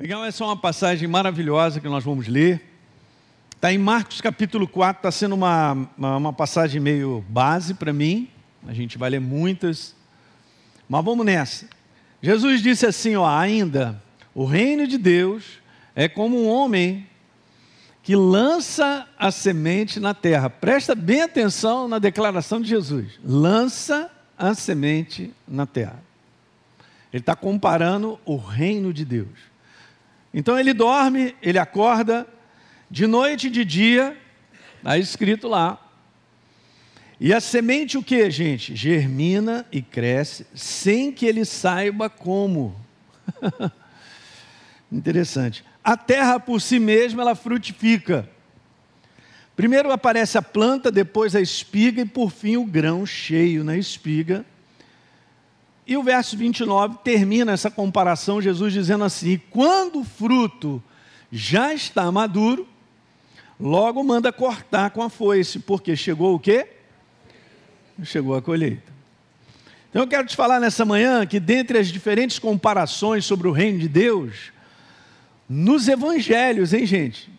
Legal, essa é uma passagem maravilhosa que nós vamos ler. Está em Marcos capítulo 4, está sendo uma, uma, uma passagem meio base para mim. A gente vai ler muitas. Mas vamos nessa. Jesus disse assim: ó, ainda, o reino de Deus é como um homem que lança a semente na terra. Presta bem atenção na declaração de Jesus: lança a semente na terra. Ele está comparando o reino de Deus. Então ele dorme, ele acorda, de noite e de dia, está escrito lá. E a semente o que, gente? Germina e cresce sem que ele saiba como. Interessante. A terra por si mesma ela frutifica. Primeiro aparece a planta, depois a espiga e por fim o grão cheio na espiga. E o verso 29 termina essa comparação, Jesus dizendo assim: quando o fruto já está maduro, logo manda cortar com a foice, porque chegou o quê? Chegou a colheita. Então eu quero te falar nessa manhã que dentre as diferentes comparações sobre o reino de Deus, nos evangelhos, hein, gente?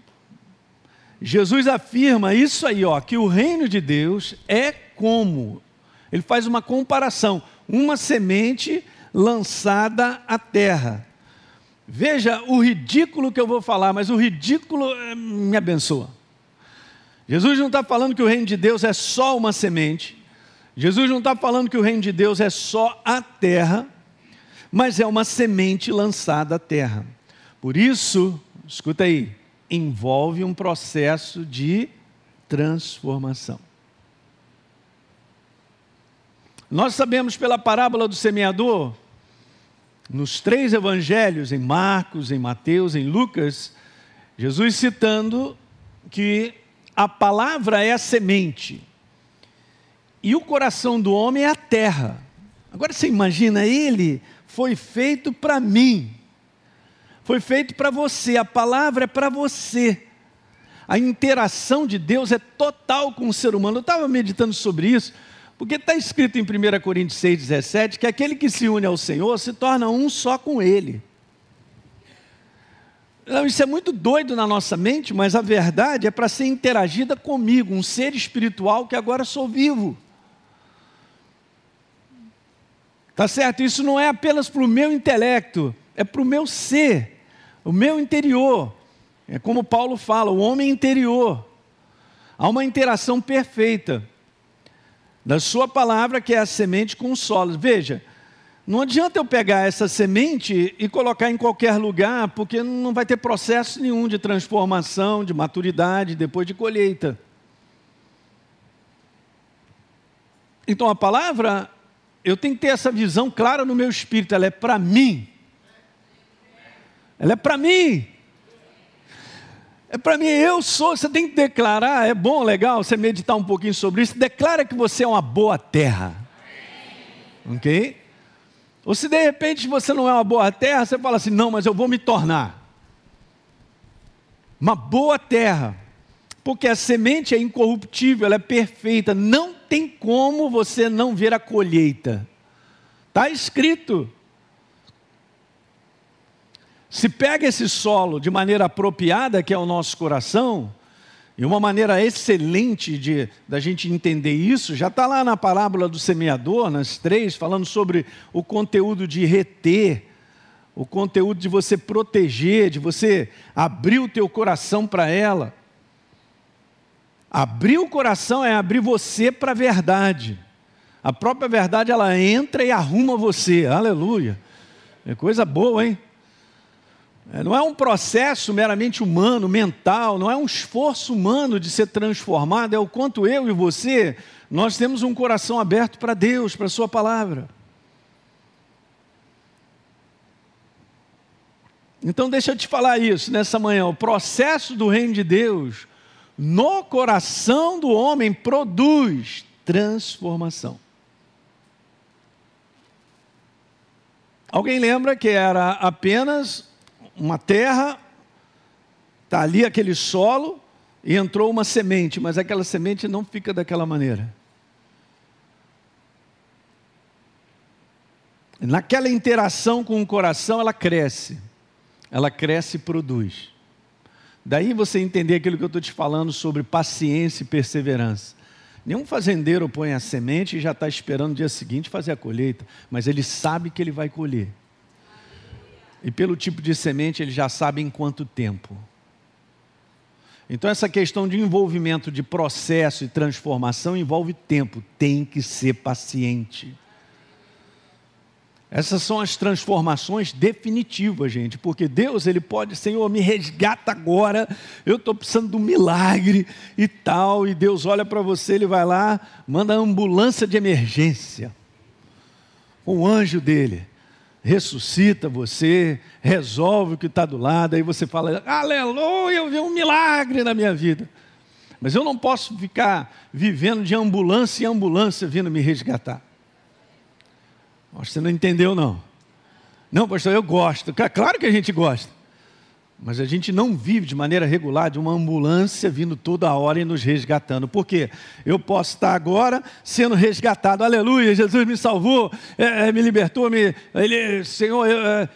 Jesus afirma isso aí, ó, que o reino de Deus é como. Ele faz uma comparação uma semente lançada à terra. Veja o ridículo que eu vou falar, mas o ridículo eh, me abençoa. Jesus não está falando que o reino de Deus é só uma semente. Jesus não está falando que o reino de Deus é só a terra, mas é uma semente lançada à terra. Por isso, escuta aí, envolve um processo de transformação. Nós sabemos pela parábola do semeador, nos três evangelhos, em Marcos, em Mateus, em Lucas, Jesus citando que a palavra é a semente e o coração do homem é a terra. Agora você imagina, ele foi feito para mim, foi feito para você, a palavra é para você. A interação de Deus é total com o ser humano. Eu estava meditando sobre isso. Porque está escrito em 1 Coríntios 6,17 que aquele que se une ao Senhor se torna um só com Ele. Não, isso é muito doido na nossa mente, mas a verdade é para ser interagida comigo, um ser espiritual que agora sou vivo. Tá certo? Isso não é apenas para o meu intelecto, é para o meu ser, o meu interior. É como Paulo fala, o homem interior. Há uma interação perfeita da sua palavra, que é a semente com solo. Veja, não adianta eu pegar essa semente e colocar em qualquer lugar, porque não vai ter processo nenhum de transformação, de maturidade, depois de colheita. Então a palavra, eu tenho que ter essa visão clara no meu espírito, ela é para mim. Ela é para mim. É para mim, eu sou, você tem que declarar, é bom, legal, você meditar um pouquinho sobre isso, declara que você é uma boa terra. Ok? Ou se de repente você não é uma boa terra, você fala assim, não, mas eu vou me tornar. Uma boa terra. Porque a semente é incorruptível, ela é perfeita, não tem como você não ver a colheita. Está escrito. Se pega esse solo de maneira apropriada, que é o nosso coração, e uma maneira excelente de da gente entender isso, já está lá na parábola do semeador, nas três, falando sobre o conteúdo de reter, o conteúdo de você proteger, de você abrir o teu coração para ela. Abrir o coração é abrir você para a verdade. A própria verdade ela entra e arruma você. Aleluia. É coisa boa, hein? É, não é um processo meramente humano, mental, não é um esforço humano de ser transformado, é o quanto eu e você, nós temos um coração aberto para Deus, para a Sua palavra. Então, deixa eu te falar isso nessa manhã. O processo do reino de Deus no coração do homem produz transformação. Alguém lembra que era apenas uma terra, está ali aquele solo e entrou uma semente, mas aquela semente não fica daquela maneira. Naquela interação com o coração, ela cresce. ela cresce e produz. Daí você entender aquilo que eu estou te falando sobre paciência e perseverança. Nenhum fazendeiro põe a semente e já está esperando no dia seguinte fazer a colheita, mas ele sabe que ele vai colher. E pelo tipo de semente ele já sabe em quanto tempo. Então, essa questão de envolvimento de processo e transformação envolve tempo, tem que ser paciente. Essas são as transformações definitivas, gente, porque Deus, Ele pode, Senhor, me resgata agora, eu estou precisando de um milagre e tal, e Deus olha para você, Ele vai lá, manda a ambulância de emergência, o anjo dele, ressuscita você, resolve o que está do lado, aí você fala, aleluia, eu vi um milagre na minha vida. Mas eu não posso ficar vivendo de ambulância em ambulância vindo me resgatar. Você não entendeu, não. Não, pastor, eu gosto. Claro que a gente gosta. Mas a gente não vive de maneira regular de uma ambulância vindo toda hora e nos resgatando. Por quê? Eu posso estar agora sendo resgatado. Aleluia, Jesus me salvou, é, é me libertou, me, ele, Senhor, é,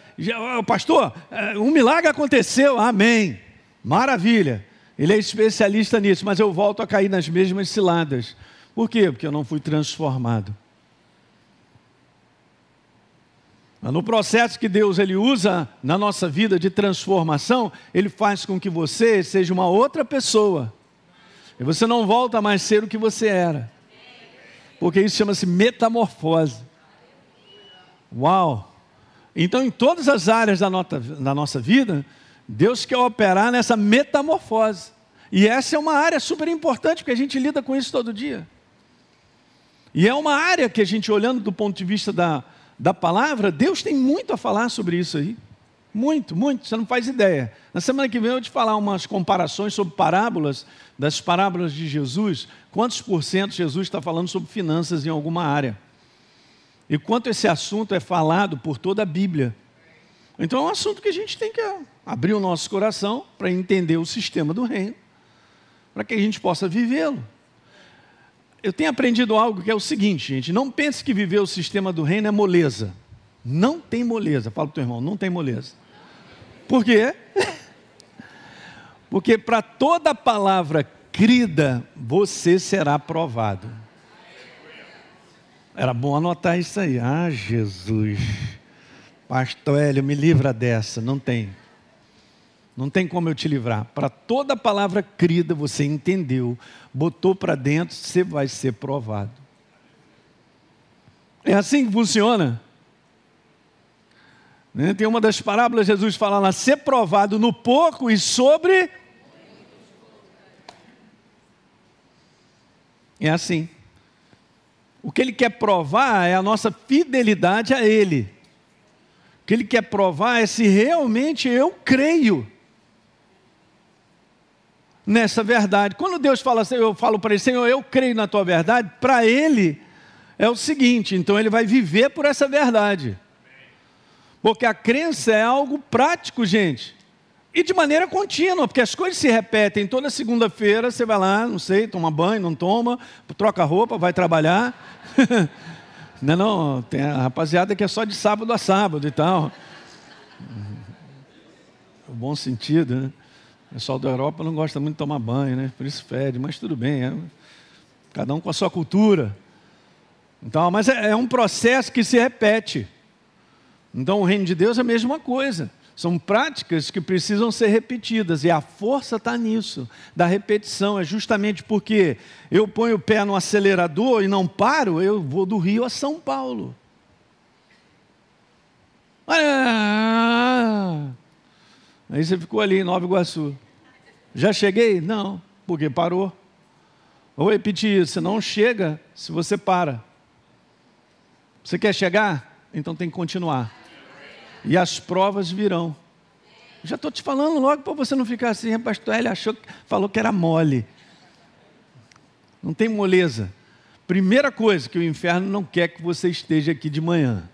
pastor, é, um milagre aconteceu. Amém. Maravilha. Ele é especialista nisso, mas eu volto a cair nas mesmas ciladas. Por quê? Porque eu não fui transformado. No processo que Deus ele usa na nossa vida de transformação, ele faz com que você seja uma outra pessoa. E você não volta mais a ser o que você era. Porque isso chama-se metamorfose. Uau! Então, em todas as áreas da, nota, da nossa vida, Deus quer operar nessa metamorfose. E essa é uma área super importante, porque a gente lida com isso todo dia. E é uma área que a gente, olhando do ponto de vista da, da palavra, Deus tem muito a falar sobre isso aí. Muito, muito, você não faz ideia. Na semana que vem eu vou te falar umas comparações sobre parábolas, das parábolas de Jesus, quantos por cento Jesus está falando sobre finanças em alguma área. E quanto esse assunto é falado por toda a Bíblia. Então é um assunto que a gente tem que abrir o nosso coração para entender o sistema do reino, para que a gente possa vivê-lo eu tenho aprendido algo que é o seguinte, gente: não pense que viver o sistema do reino é moleza. Não tem moleza. Fala para o teu irmão, não tem moleza. Por quê? Porque para toda palavra crida, você será provado. Era bom anotar isso aí. Ah, Jesus. Pastor Hélio, me livra dessa. Não tem. Não tem como eu te livrar. Para toda palavra crida, você entendeu, botou para dentro, você vai ser provado. É assim que funciona. Né? Tem uma das parábolas, Jesus fala lá, ser provado no pouco e sobre. É assim. O que ele quer provar é a nossa fidelidade a Ele. O que ele quer provar é se realmente eu creio nessa verdade. Quando Deus fala assim, eu falo para ele, Senhor, eu creio na tua verdade, para ele é o seguinte, então ele vai viver por essa verdade. Porque a crença é algo prático, gente. E de maneira contínua, porque as coisas se repetem. Toda segunda-feira você vai lá, não sei, toma banho, não toma, troca roupa, vai trabalhar. não, é não, tem a rapaziada que é só de sábado a sábado e tal. Bom sentido, né? O pessoal da Europa não gosta muito de tomar banho, né? Por isso fede, mas tudo bem, é, cada um com a sua cultura. Então, mas é, é um processo que se repete. Então, o reino de Deus é a mesma coisa. São práticas que precisam ser repetidas, e a força está nisso, da repetição. É justamente porque eu ponho o pé no acelerador e não paro, eu vou do Rio a São Paulo. Aí você ficou ali em Nova Iguaçu. Já cheguei? Não, porque parou. Vou repetir isso: você não chega se você para. Você quer chegar? Então tem que continuar. E as provas virão. Já estou te falando logo para você não ficar assim, pastor Ele achou, falou que era mole. Não tem moleza. Primeira coisa que o inferno não quer que você esteja aqui de manhã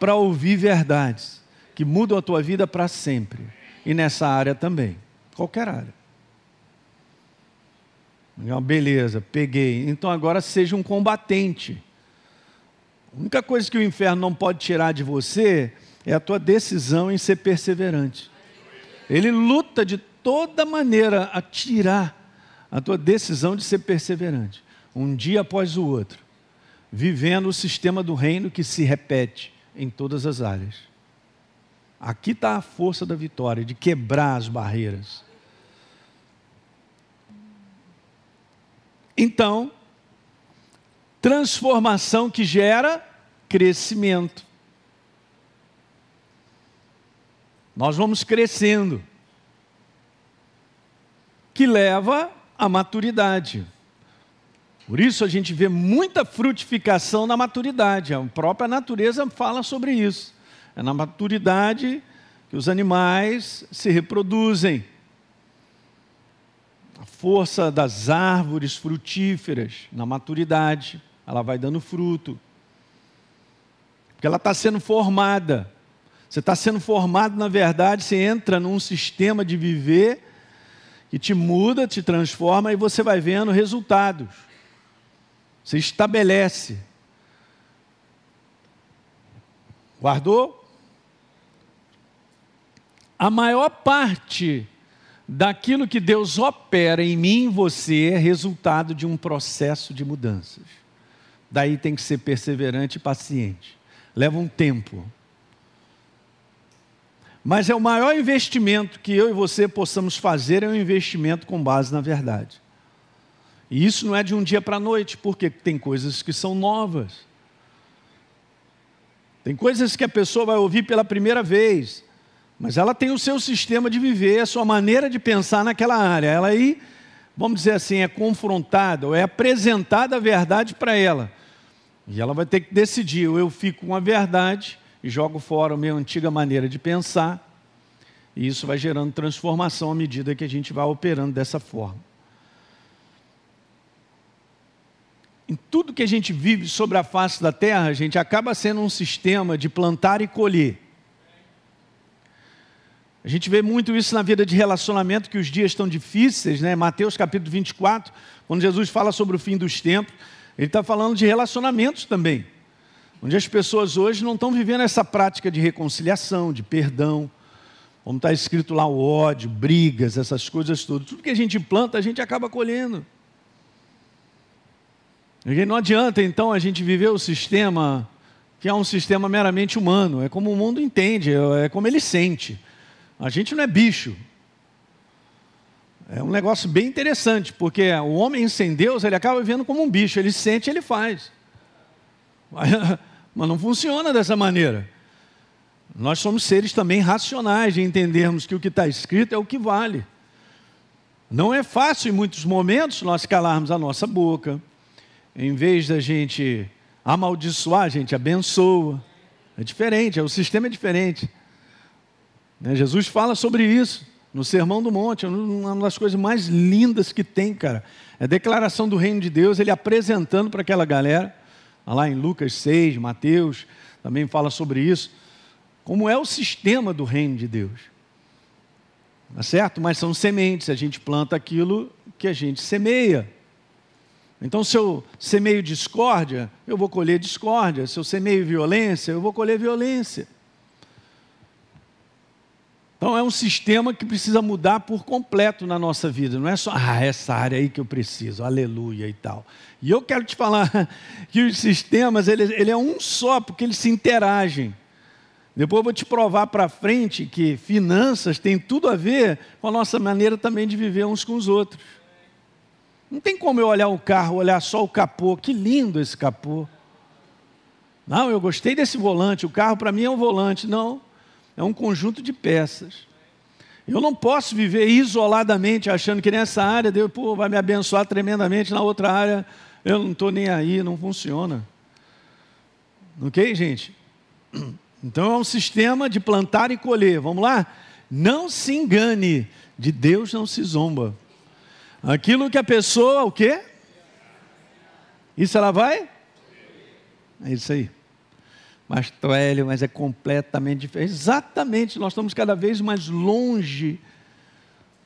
para ouvir verdades que mudam a tua vida para sempre. E nessa área também, qualquer área. Beleza, peguei. Então agora seja um combatente. A única coisa que o inferno não pode tirar de você é a tua decisão em ser perseverante. Ele luta de toda maneira a tirar a tua decisão de ser perseverante, um dia após o outro, vivendo o sistema do reino que se repete em todas as áreas. Aqui está a força da vitória, de quebrar as barreiras. Então, transformação que gera crescimento. Nós vamos crescendo, que leva à maturidade. Por isso a gente vê muita frutificação na maturidade. A própria natureza fala sobre isso. É na maturidade que os animais se reproduzem. A força das árvores frutíferas, na maturidade, ela vai dando fruto. Porque ela está sendo formada. Você está sendo formado, na verdade, você entra num sistema de viver que te muda, te transforma e você vai vendo resultados. Você estabelece. Guardou? A maior parte daquilo que Deus opera em mim e você é resultado de um processo de mudanças. Daí tem que ser perseverante e paciente. Leva um tempo. Mas é o maior investimento que eu e você possamos fazer é um investimento com base na verdade. E isso não é de um dia para a noite, porque tem coisas que são novas. Tem coisas que a pessoa vai ouvir pela primeira vez, mas ela tem o seu sistema de viver, a sua maneira de pensar naquela área. Ela aí, vamos dizer assim, é confrontada ou é apresentada a verdade para ela. E ela vai ter que decidir, ou eu fico com a verdade e jogo fora a minha antiga maneira de pensar. E isso vai gerando transformação à medida que a gente vai operando dessa forma. Em tudo que a gente vive sobre a face da terra, a gente acaba sendo um sistema de plantar e colher. A gente vê muito isso na vida de relacionamento, que os dias estão difíceis, né? Mateus capítulo 24, quando Jesus fala sobre o fim dos tempos, ele está falando de relacionamentos também onde as pessoas hoje não estão vivendo essa prática de reconciliação, de perdão, como está escrito lá o ódio, brigas, essas coisas todas. Tudo que a gente planta, a gente acaba colhendo. E não adianta então a gente viver o sistema que é um sistema meramente humano, é como o mundo entende, é como ele sente. A gente não é bicho. É um negócio bem interessante, porque o homem sem Deus, ele acaba vivendo como um bicho, ele sente, ele faz. Mas não funciona dessa maneira. Nós somos seres também racionais de entendermos que o que está escrito é o que vale. Não é fácil em muitos momentos nós calarmos a nossa boca. Em vez da gente amaldiçoar, a gente abençoa. É diferente, o sistema é diferente. Né, Jesus fala sobre isso no Sermão do Monte, uma das coisas mais lindas que tem, cara. É a declaração do reino de Deus, ele apresentando para aquela galera lá em Lucas 6, Mateus, também fala sobre isso. Como é o sistema do reino de Deus. Tá certo? Mas são sementes, a gente planta aquilo que a gente semeia. Então, se eu semeio discórdia, eu vou colher discórdia. Se eu semeio violência, eu vou colher violência. Então é um sistema que precisa mudar por completo na nossa vida. Não é só, ah, essa área aí que eu preciso, aleluia e tal. E eu quero te falar que os sistemas, ele, ele é um só, porque eles se interagem. Depois eu vou te provar para frente que finanças tem tudo a ver com a nossa maneira também de viver uns com os outros. Não tem como eu olhar o carro, olhar só o capô. Que lindo esse capô. Não, eu gostei desse volante. O carro para mim é um volante. Não é um conjunto de peças. Eu não posso viver isoladamente achando que nessa área Deus pô, vai me abençoar tremendamente, na outra área eu não estou nem aí, não funciona. Ok, gente? Então é um sistema de plantar e colher. Vamos lá? Não se engane, de Deus não se zomba. Aquilo que a pessoa, o quê? Isso ela vai? É isso aí. Hélio, mas é completamente diferente. Exatamente, nós estamos cada vez mais longe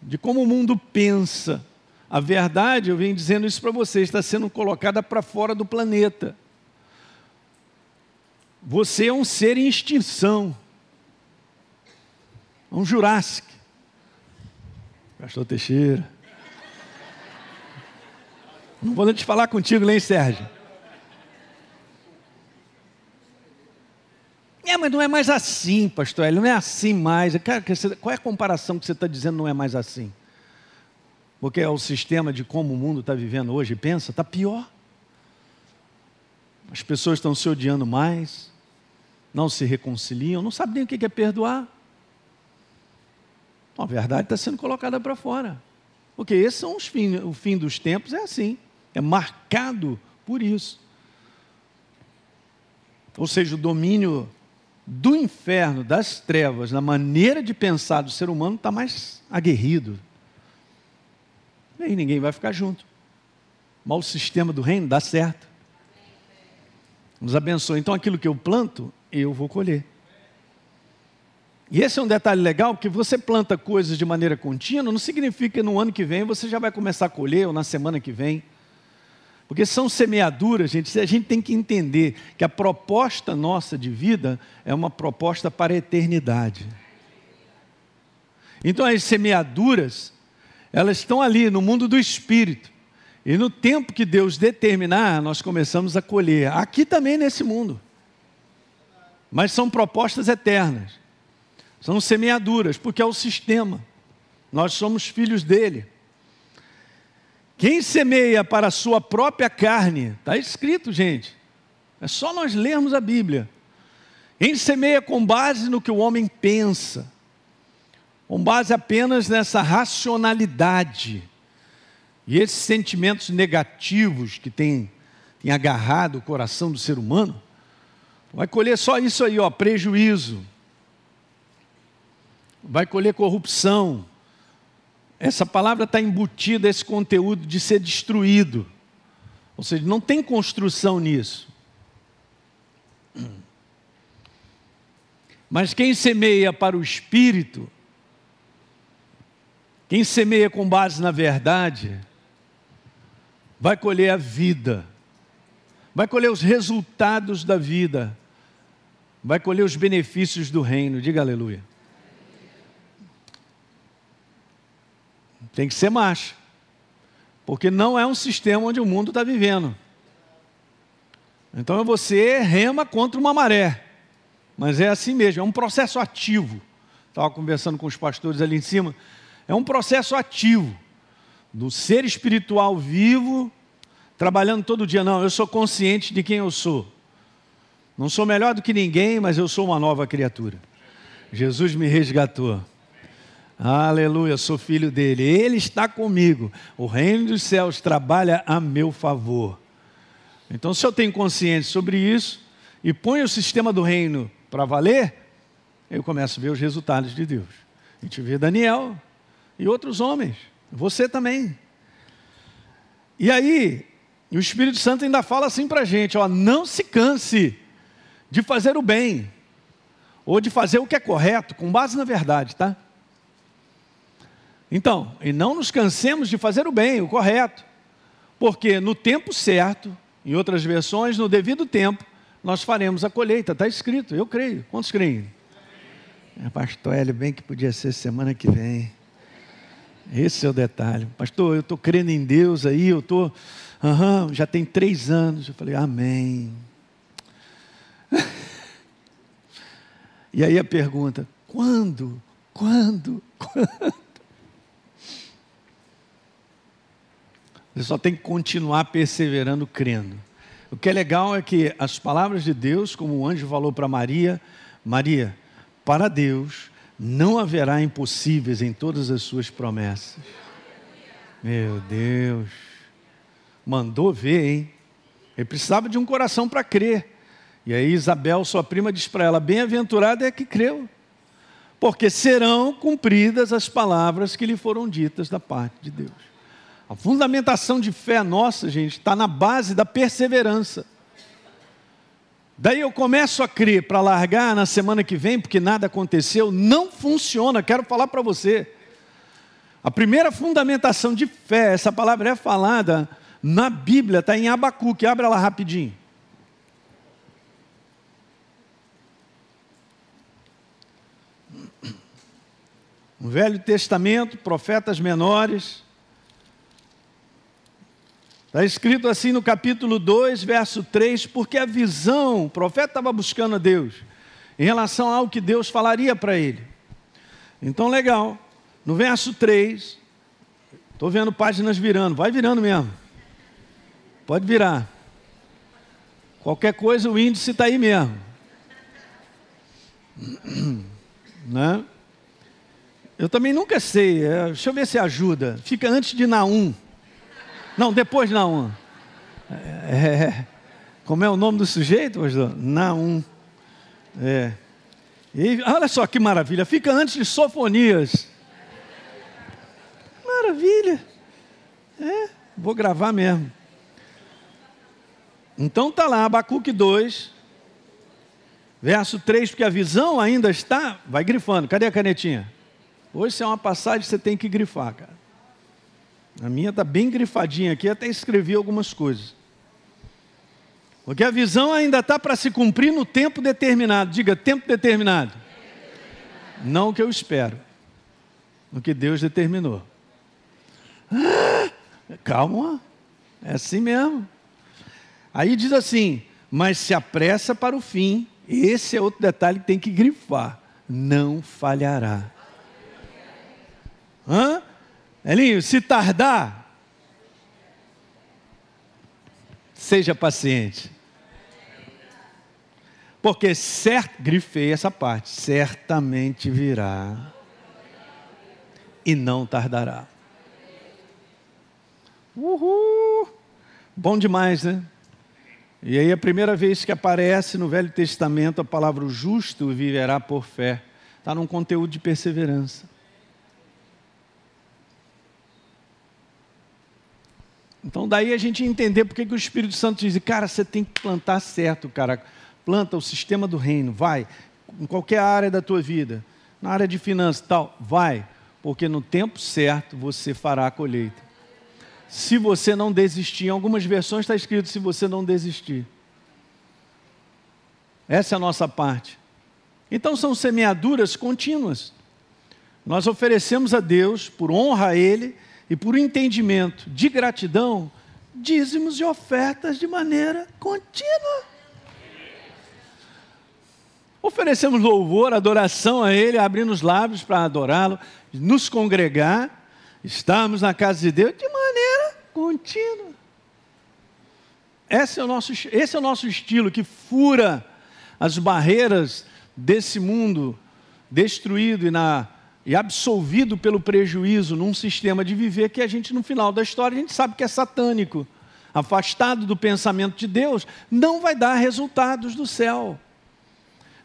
de como o mundo pensa. A verdade, eu venho dizendo isso para você, está sendo colocada para fora do planeta. Você é um ser em extinção. Um Jurássico. Pastor Teixeira. Não vou te falar contigo, nem Sérgio. É, mas não é mais assim, pastor. Ele não é assim mais. Cara, qual é a comparação que você está dizendo não é mais assim? Porque é o sistema de como o mundo está vivendo hoje. Pensa, está pior. As pessoas estão se odiando mais, não se reconciliam, não sabem nem o que é perdoar. A verdade está sendo colocada para fora. Porque esses são os fim, o fim dos tempos, é assim. É marcado por isso. Ou seja, o domínio do inferno, das trevas, na maneira de pensar do ser humano está mais aguerrido. E aí ninguém vai ficar junto. Mas o sistema do reino dá certo. Nos abençoe. Então aquilo que eu planto, eu vou colher. E esse é um detalhe legal, porque você planta coisas de maneira contínua, não significa que no ano que vem você já vai começar a colher, ou na semana que vem. Porque são semeaduras, gente, a gente tem que entender que a proposta nossa de vida é uma proposta para a eternidade. Então as semeaduras, elas estão ali no mundo do espírito. E no tempo que Deus determinar, nós começamos a colher. Aqui também nesse mundo. Mas são propostas eternas. São semeaduras, porque é o sistema. Nós somos filhos dele. Quem semeia para a sua própria carne, está escrito, gente. É só nós lermos a Bíblia. Quem semeia com base no que o homem pensa, com base apenas nessa racionalidade e esses sentimentos negativos que tem, tem agarrado o coração do ser humano, vai colher só isso aí, ó, prejuízo. Vai colher corrupção, essa palavra está embutida esse conteúdo de ser destruído. Ou seja, não tem construção nisso. Mas quem semeia para o espírito, quem semeia com base na verdade, vai colher a vida, vai colher os resultados da vida, vai colher os benefícios do reino. Diga aleluia. Tem que ser macho. Porque não é um sistema onde o mundo está vivendo. Então você rema contra uma maré. Mas é assim mesmo, é um processo ativo. Estava conversando com os pastores ali em cima. É um processo ativo do ser espiritual vivo, trabalhando todo dia. Não, eu sou consciente de quem eu sou. Não sou melhor do que ninguém, mas eu sou uma nova criatura. Jesus me resgatou. Aleluia, sou filho dele. Ele está comigo. O reino dos céus trabalha a meu favor. Então, se eu tenho consciência sobre isso e ponho o sistema do reino para valer, eu começo a ver os resultados de Deus. A gente vê Daniel e outros homens, você também. E aí, o Espírito Santo ainda fala assim para a gente: ó, não se canse de fazer o bem, ou de fazer o que é correto, com base na verdade, tá? Então, e não nos cansemos de fazer o bem, o correto, porque no tempo certo, em outras versões, no devido tempo, nós faremos a colheita, está escrito, eu creio. Quantos creem? É, pastor Hélio, bem que podia ser semana que vem. Esse é o detalhe. Pastor, eu estou crendo em Deus aí, eu estou. Uhum, já tem três anos. Eu falei, Amém. e aí a pergunta: quando? Quando? Quando? Você só tem que continuar perseverando, crendo. O que é legal é que as palavras de Deus, como o anjo falou para Maria, Maria, para Deus não haverá impossíveis em todas as suas promessas. Meu Deus. Mandou ver, hein? Ele precisava de um coração para crer. E aí Isabel, sua prima, diz para ela: Bem-aventurada é que creu, porque serão cumpridas as palavras que lhe foram ditas da parte de Deus. A fundamentação de fé nossa, gente, está na base da perseverança. Daí eu começo a crer para largar na semana que vem, porque nada aconteceu, não funciona, quero falar para você. A primeira fundamentação de fé, essa palavra é falada na Bíblia, está em Abacuque, abra lá rapidinho. No Velho Testamento, profetas menores. Está escrito assim no capítulo 2, verso 3, porque a visão, o profeta estava buscando a Deus, em relação ao que Deus falaria para ele. Então, legal. No verso 3, estou vendo páginas virando, vai virando mesmo. Pode virar. Qualquer coisa, o índice está aí mesmo. Né? Eu também nunca sei. É, deixa eu ver se ajuda. Fica antes de Naum. Não, depois de Naum. É, é, como é o nome do sujeito, pastor? Naum. É. E, olha só que maravilha. Fica antes de Sofonias. Maravilha. É, vou gravar mesmo. Então tá lá, Abacuque 2, verso 3, porque a visão ainda está. Vai grifando, cadê a canetinha? Hoje, se é uma passagem, você tem que grifar, cara. A minha está bem grifadinha aqui, até escrevi algumas coisas. Porque a visão ainda está para se cumprir no tempo determinado. Diga, tempo determinado. Não o que eu espero, no que Deus determinou. Ah, calma, é assim mesmo. Aí diz assim: mas se apressa para o fim. Esse é outro detalhe que tem que grifar. Não falhará. Elinho, se tardar, seja paciente. Porque certo, grifei essa parte, certamente virá e não tardará. Uhul! Bom demais, né? E aí a primeira vez que aparece no Velho Testamento a palavra justo viverá por fé. Está num conteúdo de perseverança. Então daí a gente entender porque que o Espírito Santo diz, cara, você tem que plantar certo, cara. Planta o sistema do reino, vai. Em qualquer área da tua vida. Na área de finanças tal, vai. Porque no tempo certo você fará a colheita se você não desistir. Em algumas versões está escrito se você não desistir. Essa é a nossa parte. Então são semeaduras contínuas. Nós oferecemos a Deus, por honra a Ele e por entendimento de gratidão, dízimos e ofertas de maneira contínua. Oferecemos louvor, adoração a Ele, abrindo os lábios para adorá-lo, nos congregar, estarmos na casa de Deus de maneira contínua. Esse é o nosso, esse é o nosso estilo que fura as barreiras desse mundo destruído e, na, e absolvido pelo prejuízo num sistema de viver que a gente, no final da história, a gente sabe que é satânico. Afastado do pensamento de Deus, não vai dar resultados do céu.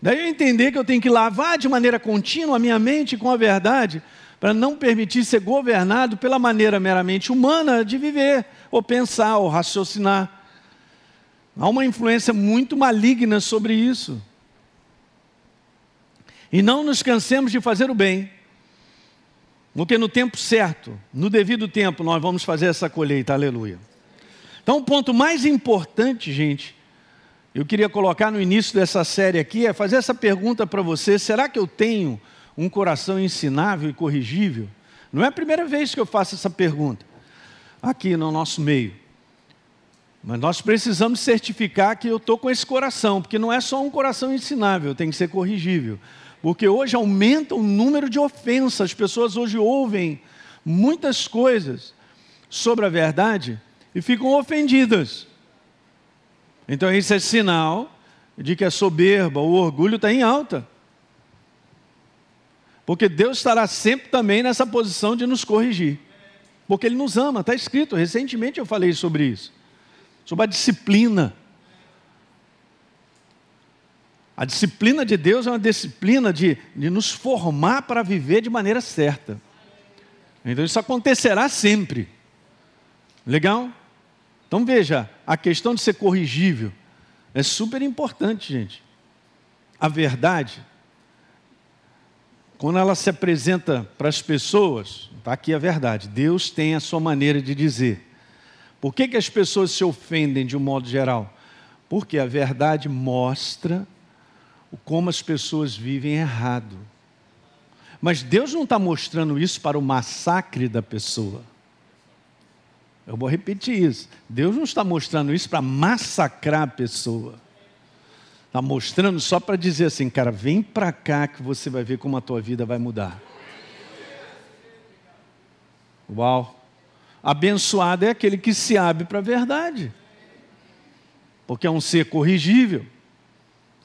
Daí eu entender que eu tenho que lavar de maneira contínua a minha mente com a verdade, para não permitir ser governado pela maneira meramente humana de viver, ou pensar, ou raciocinar. Há uma influência muito maligna sobre isso. E não nos cansemos de fazer o bem, porque no tempo certo, no devido tempo, nós vamos fazer essa colheita, aleluia. Então, o ponto mais importante, gente, eu queria colocar no início dessa série aqui, é fazer essa pergunta para você: será que eu tenho um coração ensinável e corrigível? Não é a primeira vez que eu faço essa pergunta aqui no nosso meio. Mas nós precisamos certificar que eu estou com esse coração, porque não é só um coração ensinável, tem que ser corrigível. Porque hoje aumenta o número de ofensas, as pessoas hoje ouvem muitas coisas sobre a verdade e ficam ofendidas. Então isso é sinal de que a soberba, o orgulho está em alta. Porque Deus estará sempre também nessa posição de nos corrigir. Porque Ele nos ama, está escrito. Recentemente eu falei sobre isso. Sobre a disciplina. A disciplina de Deus é uma disciplina de, de nos formar para viver de maneira certa. Então isso acontecerá sempre. Legal? Então veja, a questão de ser corrigível é super importante, gente. A verdade quando ela se apresenta para as pessoas, está aqui a verdade, Deus tem a sua maneira de dizer. Por que, que as pessoas se ofendem de um modo geral? Porque a verdade mostra como as pessoas vivem errado. Mas Deus não está mostrando isso para o massacre da pessoa. Eu vou repetir isso. Deus não está mostrando isso para massacrar a pessoa. Está mostrando só para dizer assim, cara, vem para cá que você vai ver como a tua vida vai mudar. Uau! Abençoado é aquele que se abre para a verdade. Porque é um ser corrigível.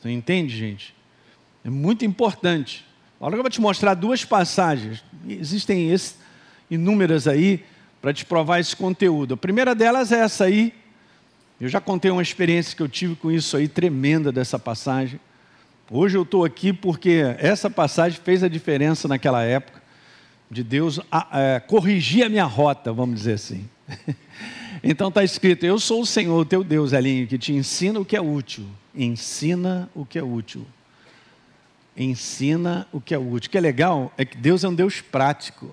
Você entende, gente? É muito importante. Agora eu vou te mostrar duas passagens. Existem esse, inúmeras aí para te provar esse conteúdo. A primeira delas é essa aí. Eu já contei uma experiência que eu tive com isso aí, tremenda dessa passagem. Hoje eu estou aqui porque essa passagem fez a diferença naquela época, de Deus é, corrigir a minha rota, vamos dizer assim. então está escrito: Eu sou o Senhor, teu Deus, Elinho, que te ensina o que é útil. Ensina o que é útil. Ensina o que é útil. O que é legal é que Deus é um Deus prático.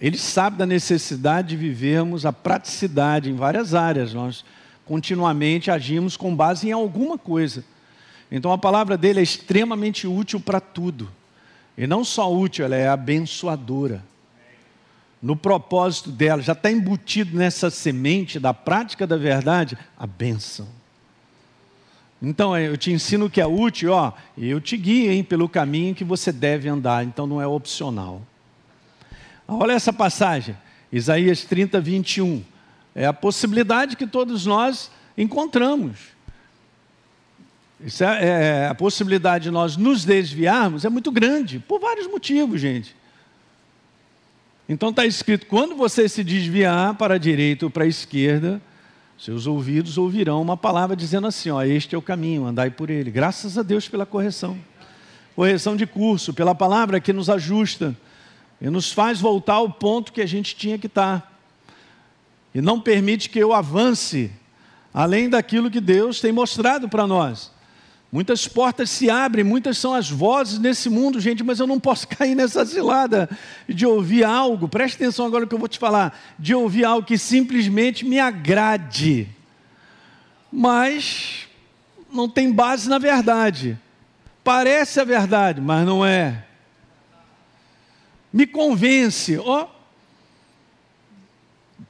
Ele sabe da necessidade de vivermos a praticidade em várias áreas. Nós continuamente agimos com base em alguma coisa. Então a palavra dele é extremamente útil para tudo. E não só útil, ela é abençoadora. No propósito dela, já está embutido nessa semente da prática da verdade, a bênção. Então eu te ensino o que é útil, ó, eu te guio hein, pelo caminho que você deve andar, então não é opcional. Olha essa passagem, Isaías 30, 21. É a possibilidade que todos nós encontramos. Isso é, é, a possibilidade de nós nos desviarmos é muito grande, por vários motivos, gente. Então está escrito: quando você se desviar para a direita ou para a esquerda, seus ouvidos ouvirão uma palavra dizendo assim: ó, este é o caminho, andai por ele. Graças a Deus pela correção. Correção de curso, pela palavra que nos ajusta e nos faz voltar ao ponto que a gente tinha que estar. E não permite que eu avance além daquilo que Deus tem mostrado para nós. Muitas portas se abrem, muitas são as vozes nesse mundo, gente, mas eu não posso cair nessa cilada de ouvir algo, preste atenção agora no que eu vou te falar, de ouvir algo que simplesmente me agrade, mas não tem base na verdade. Parece a verdade, mas não é me convence. Oh,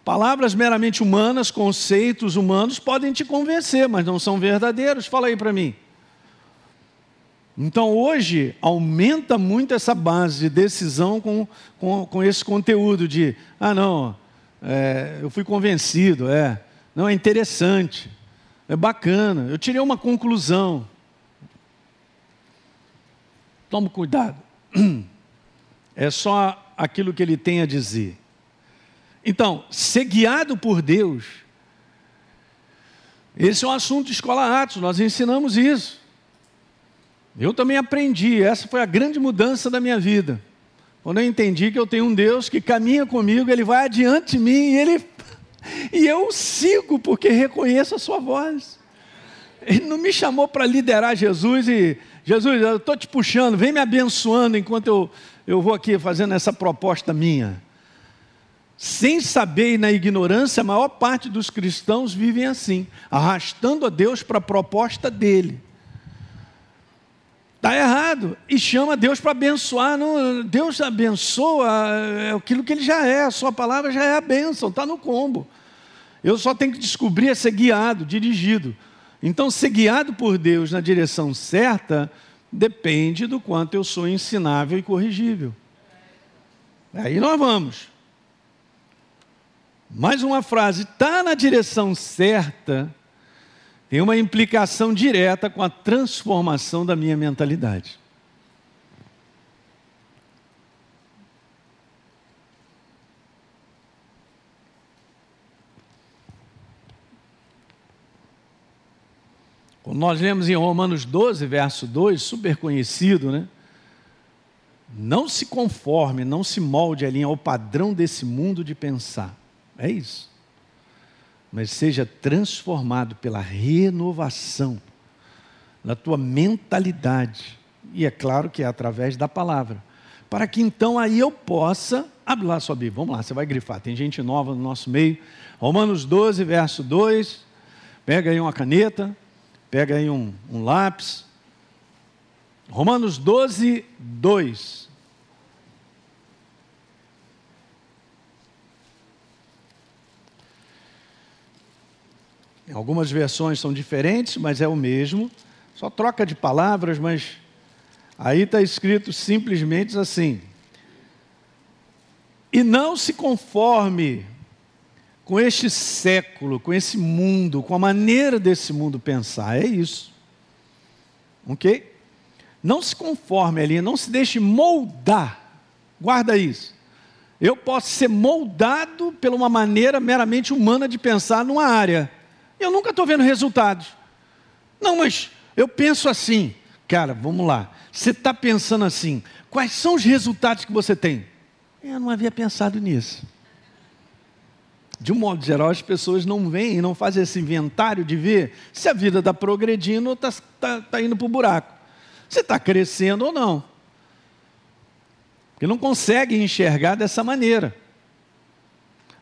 palavras meramente humanas, conceitos humanos podem te convencer, mas não são verdadeiros. Fala aí para mim. Então hoje aumenta muito essa base de decisão com, com, com esse conteúdo de ah não, é, eu fui convencido, é, não é interessante, é bacana, eu tirei uma conclusão. Tome cuidado. é só aquilo que ele tem a dizer. Então, ser guiado por Deus, esse é um assunto de escola Atos, nós ensinamos isso. Eu também aprendi, essa foi a grande mudança da minha vida. Quando eu entendi que eu tenho um Deus que caminha comigo, Ele vai adiante de mim e, ele, e eu sigo porque reconheço a Sua voz. Ele não me chamou para liderar Jesus e, Jesus, eu estou te puxando, vem me abençoando enquanto eu eu vou aqui fazendo essa proposta minha. Sem saber e na ignorância, a maior parte dos cristãos vivem assim, arrastando a Deus para a proposta dele. E chama Deus para abençoar. Não, Deus abençoa é aquilo que ele já é. A sua palavra já é a bênção, está no combo. Eu só tenho que descobrir é ser guiado, dirigido. Então, ser guiado por Deus na direção certa depende do quanto eu sou ensinável e corrigível. Aí nós vamos. Mais uma frase, está na direção certa, tem uma implicação direta com a transformação da minha mentalidade. Nós lemos em Romanos 12, verso 2, super conhecido, né? Não se conforme, não se molde ali ao padrão desse mundo de pensar. É isso. Mas seja transformado pela renovação da tua mentalidade. E é claro que é através da palavra. Para que então aí eu possa. Abre lá sua Bíblia, vamos lá, você vai grifar. Tem gente nova no nosso meio. Romanos 12, verso 2. Pega aí uma caneta, Pega aí um, um lápis. Romanos 12, 2. Algumas versões são diferentes, mas é o mesmo. Só troca de palavras, mas aí está escrito simplesmente assim: E não se conforme com este século, com esse mundo, com a maneira desse mundo pensar. É isso. Ok? Não se conforme ali, não se deixe moldar. Guarda isso. Eu posso ser moldado pela uma maneira meramente humana de pensar numa área. Eu nunca estou vendo resultados. Não, mas eu penso assim. Cara, vamos lá. Você está pensando assim. Quais são os resultados que você tem? Eu não havia pensado nisso. De um modo geral, as pessoas não e não fazem esse inventário de ver se a vida está progredindo ou está tá, tá indo para o buraco. Você está crescendo ou não. Porque não consegue enxergar dessa maneira.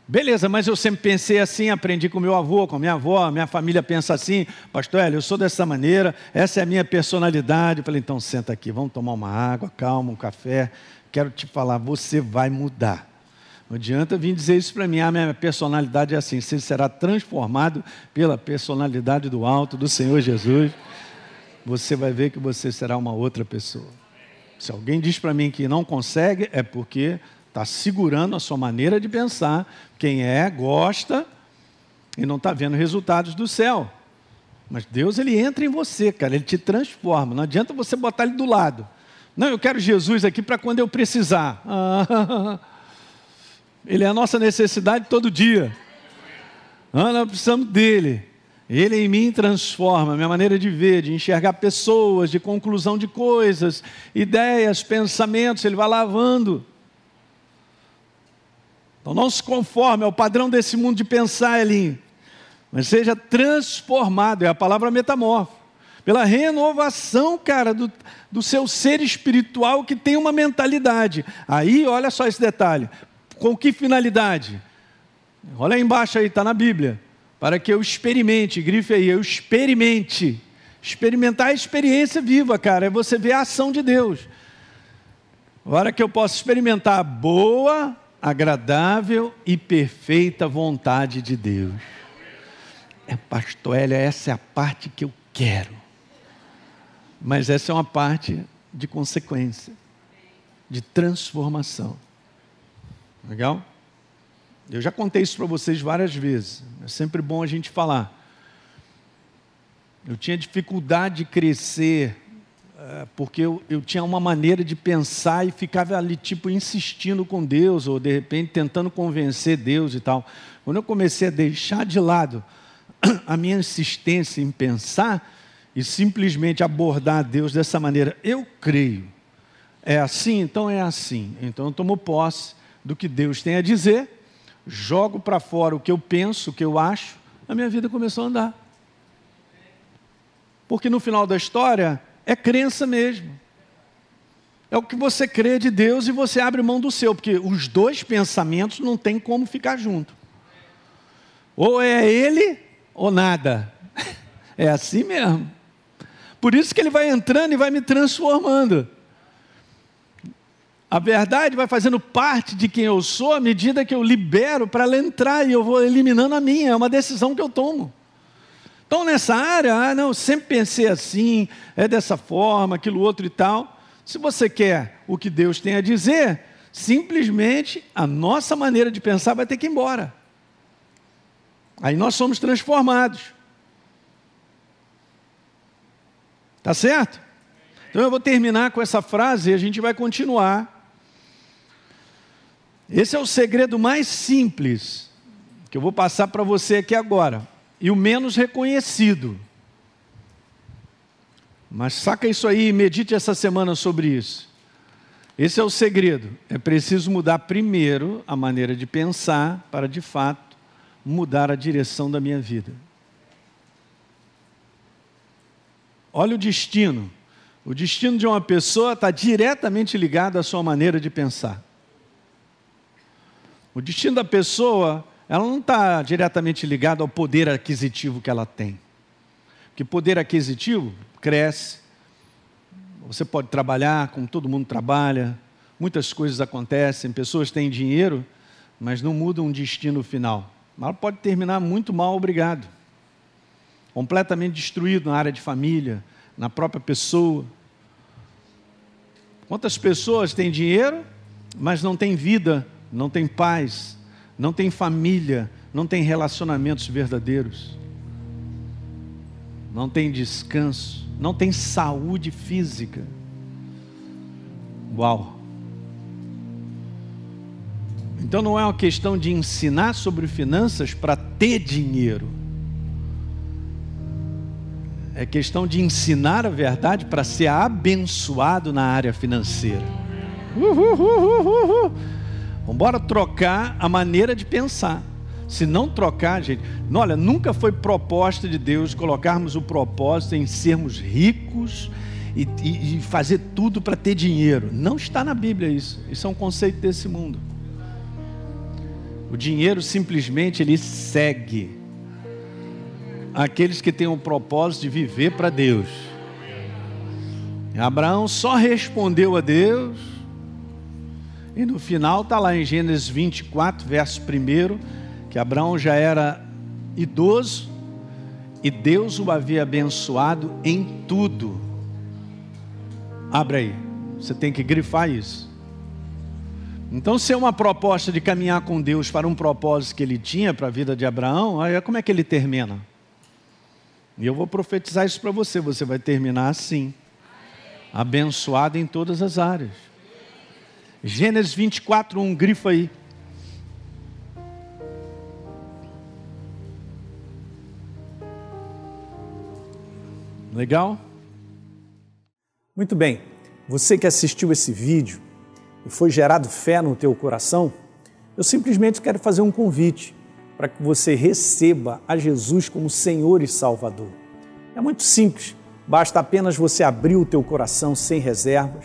Beleza, mas eu sempre pensei assim, aprendi com meu avô, com minha avó, minha família pensa assim, pastor Hélio, eu sou dessa maneira, essa é a minha personalidade. Eu falei, então senta aqui, vamos tomar uma água, calma, um café. Quero te falar, você vai mudar. Não adianta vir dizer isso para mim, a ah, minha personalidade é assim, você será transformado pela personalidade do alto, do Senhor Jesus. Você vai ver que você será uma outra pessoa. Se alguém diz para mim que não consegue, é porque está segurando a sua maneira de pensar. Quem é, gosta e não está vendo resultados do céu. Mas Deus, ele entra em você, cara, ele te transforma. Não adianta você botar ele do lado. Não, eu quero Jesus aqui para quando eu precisar. Ah, ele é a nossa necessidade todo dia. Ah, nós precisamos dele. Ele em mim transforma minha maneira de ver, de enxergar pessoas, de conclusão de coisas, ideias, pensamentos, ele vai lavando. Então não se conforme ao padrão desse mundo de pensar, Elinho, mas seja transformado, é a palavra metamorfo, pela renovação, cara, do, do seu ser espiritual que tem uma mentalidade. Aí, olha só esse detalhe: com que finalidade? Olha aí embaixo aí, está na Bíblia. Para que eu experimente, grife aí, eu experimente. Experimentar a experiência viva, cara, é você ver a ação de Deus. Agora que eu posso experimentar boa, agradável e perfeita vontade de Deus. É, pastor Elia, essa é a parte que eu quero. Mas essa é uma parte de consequência, de transformação. Legal? Eu já contei isso para vocês várias vezes. É sempre bom a gente falar. Eu tinha dificuldade de crescer é, porque eu, eu tinha uma maneira de pensar e ficava ali, tipo, insistindo com Deus, ou de repente tentando convencer Deus e tal. Quando eu comecei a deixar de lado a minha insistência em pensar e simplesmente abordar Deus dessa maneira, eu creio. É assim, então é assim. Então eu tomo posse do que Deus tem a dizer, jogo para fora o que eu penso, o que eu acho, a minha vida começou a andar. Porque no final da história, é crença mesmo. É o que você crê de Deus e você abre mão do seu, porque os dois pensamentos não tem como ficar junto. Ou é ele ou nada. É assim mesmo. Por isso que ele vai entrando e vai me transformando. A verdade vai fazendo parte de quem eu sou à medida que eu libero para ela entrar e eu vou eliminando a minha. É uma decisão que eu tomo. Então, nessa área, ah, não, sempre pensei assim, é dessa forma, aquilo outro e tal. Se você quer o que Deus tem a dizer, simplesmente a nossa maneira de pensar vai ter que ir embora. Aí nós somos transformados. Tá certo? Então eu vou terminar com essa frase e a gente vai continuar. Esse é o segredo mais simples que eu vou passar para você aqui agora e o menos reconhecido. Mas saca isso aí e medite essa semana sobre isso. Esse é o segredo. É preciso mudar primeiro a maneira de pensar para, de fato, mudar a direção da minha vida. Olha o destino. O destino de uma pessoa está diretamente ligado à sua maneira de pensar. O destino da pessoa ela não está diretamente ligada ao poder aquisitivo que ela tem. Porque poder aquisitivo cresce, Você pode trabalhar como todo mundo trabalha, muitas coisas acontecem, pessoas têm dinheiro, mas não mudam o destino final. Ela pode terminar muito mal, obrigado. Completamente destruído na área de família, na própria pessoa. Quantas pessoas têm dinheiro, mas não têm vida, não têm paz, não têm família, não têm relacionamentos verdadeiros, não têm descanso, não têm saúde física. Uau! Então não é uma questão de ensinar sobre finanças para ter dinheiro. É questão de ensinar a verdade para ser abençoado na área financeira. Uhul, Vamos trocar a maneira de pensar. Se não trocar, gente, olha, nunca foi proposta de Deus colocarmos o propósito em sermos ricos e, e, e fazer tudo para ter dinheiro. Não está na Bíblia isso. Isso é um conceito desse mundo. O dinheiro simplesmente ele segue aqueles que têm o propósito de viver para Deus. Abraão só respondeu a Deus, e no final está lá em Gênesis 24, verso 1, que Abraão já era idoso e Deus o havia abençoado em tudo. Abre aí, você tem que grifar isso. Então, se é uma proposta de caminhar com Deus para um propósito que ele tinha para a vida de Abraão, aí como é que ele termina? E eu vou profetizar isso para você: você vai terminar assim, abençoado em todas as áreas. Gênesis 24, 1, grifa aí. Legal? Muito bem. Você que assistiu esse vídeo, e foi gerado fé no teu coração, eu simplesmente quero fazer um convite para que você receba a Jesus como Senhor e Salvador. É muito simples, basta apenas você abrir o teu coração sem reservas,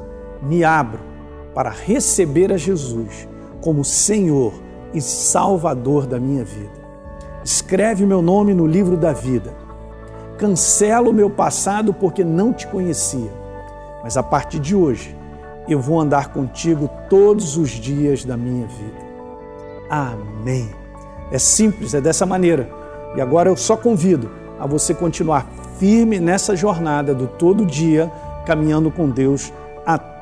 me abro para receber a Jesus como Senhor e Salvador da minha vida. Escreve meu nome no livro da vida. Cancela o meu passado porque não te conhecia. Mas a partir de hoje, eu vou andar contigo todos os dias da minha vida. Amém. É simples, é dessa maneira. E agora eu só convido a você continuar firme nessa jornada do todo dia, caminhando com Deus